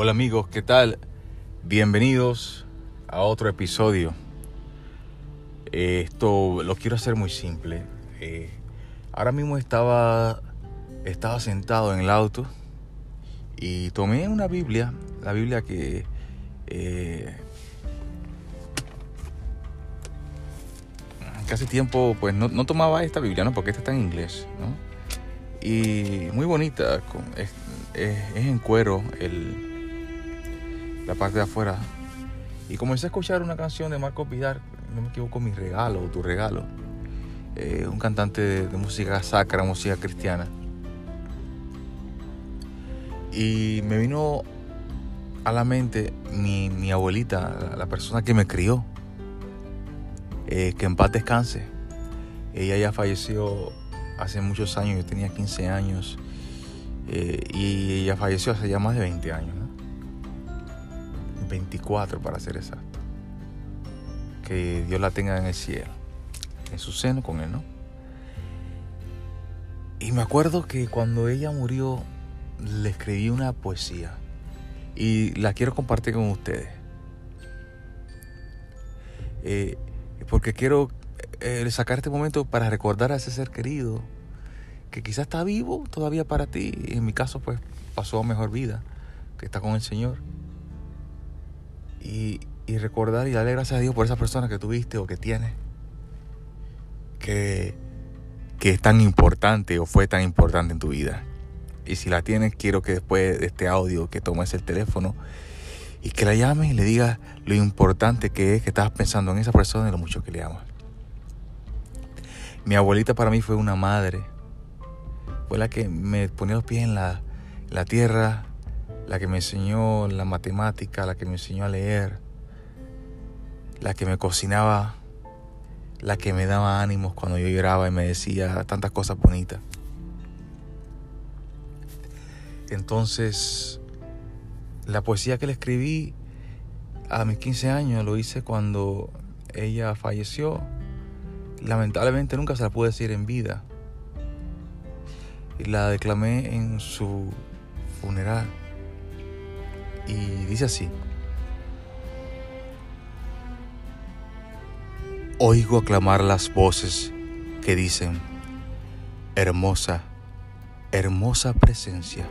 Hola amigos, ¿qué tal? Bienvenidos a otro episodio. Esto lo quiero hacer muy simple. Eh, ahora mismo estaba, estaba sentado en el auto y tomé una Biblia, la Biblia que eh, hace tiempo pues no, no, tomaba esta Biblia, ¿no? Porque esta está en inglés, ¿no? Y muy bonita, es, es en cuero el la parte de afuera. Y comencé a escuchar una canción de Marco Vidal, no me equivoco, Mi Regalo, Tu Regalo. Eh, un cantante de, música sacra, música cristiana. Y me vino a la mente mi, mi abuelita, la, persona que me crió, eh, que en paz descanse. Ella ya falleció hace muchos años, yo tenía 15 años, eh, y ella falleció hace ya más de 20 años. 24 para ser exacto. Que Dios la tenga en el cielo, en su seno con él, ¿no? Y me acuerdo que cuando ella murió, le escribí una poesía y la quiero compartir con ustedes. Eh, porque quiero eh, sacar este momento para recordar a ese ser querido que quizás está vivo todavía para ti. En mi caso, pues pasó a mejor vida, que está con el Señor y, recordar y darle gracias a Dios por esa persona que tuviste o que tienes, que, que es tan importante o fue tan importante en tu vida. Y si la tienes, quiero que después de este audio que tomes el teléfono y que la llames y le digas lo importante que es que estás pensando en esa persona y lo mucho que le amas. Mi abuelita para mí fue una madre. Fue la que me ponía los pies en la, la tierra, la que me enseñó la matemática, la que me enseñó a leer, la que me cocinaba, la que me daba ánimos cuando yo lloraba y me decía tantas cosas bonitas. Entonces, la poesía que le escribí a mis 15 años lo hice cuando ella falleció. Lamentablemente nunca se la pude decir en vida. Y la declamé en su funeral y dice así. Oigo aclamar las voces que dicen, hermosa, hermosa presencia,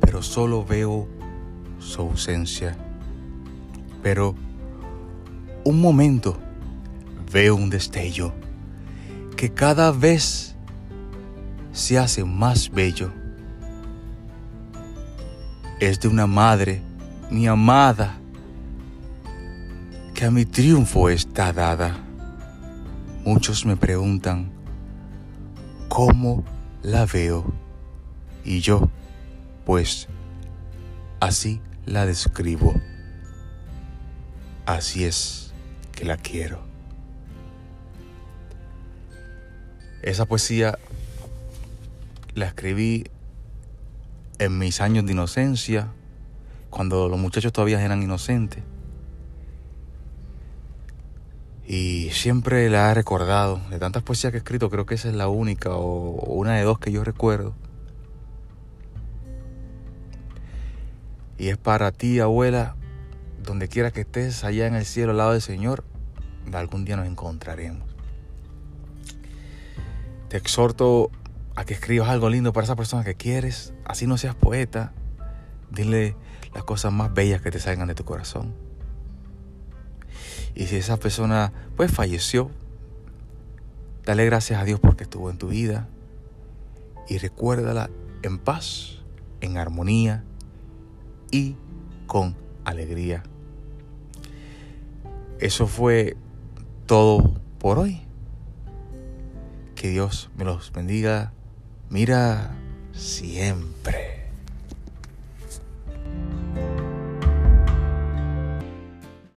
pero solo veo su ausencia. Pero un momento veo un destello que cada vez se hace más bello es de una madre, mi amada, que a mi triunfo está dada. Muchos me preguntan, ¿cómo la veo? Y yo, pues, así la describo. Así es que la quiero. Esa poesía la escribí en mis años de inocencia, cuando los muchachos todavía eran inocentes. Y siempre la he recordado. De tantas poesías que he escrito, creo que esa es la única o una de dos que yo recuerdo. Y es para ti, abuela, donde quiera que estés, allá en el cielo al lado del Señor, algún día nos encontraremos. Te exhorto a que escribas algo lindo para esa persona que quieres, así no seas poeta, dile las cosas más bellas que te salgan de tu corazón. Y si esa persona pues falleció, dale gracias a Dios porque estuvo en tu vida y recuérdala en paz, en armonía y con alegría. Eso fue todo por hoy. Que Dios me los bendiga Mira siempre.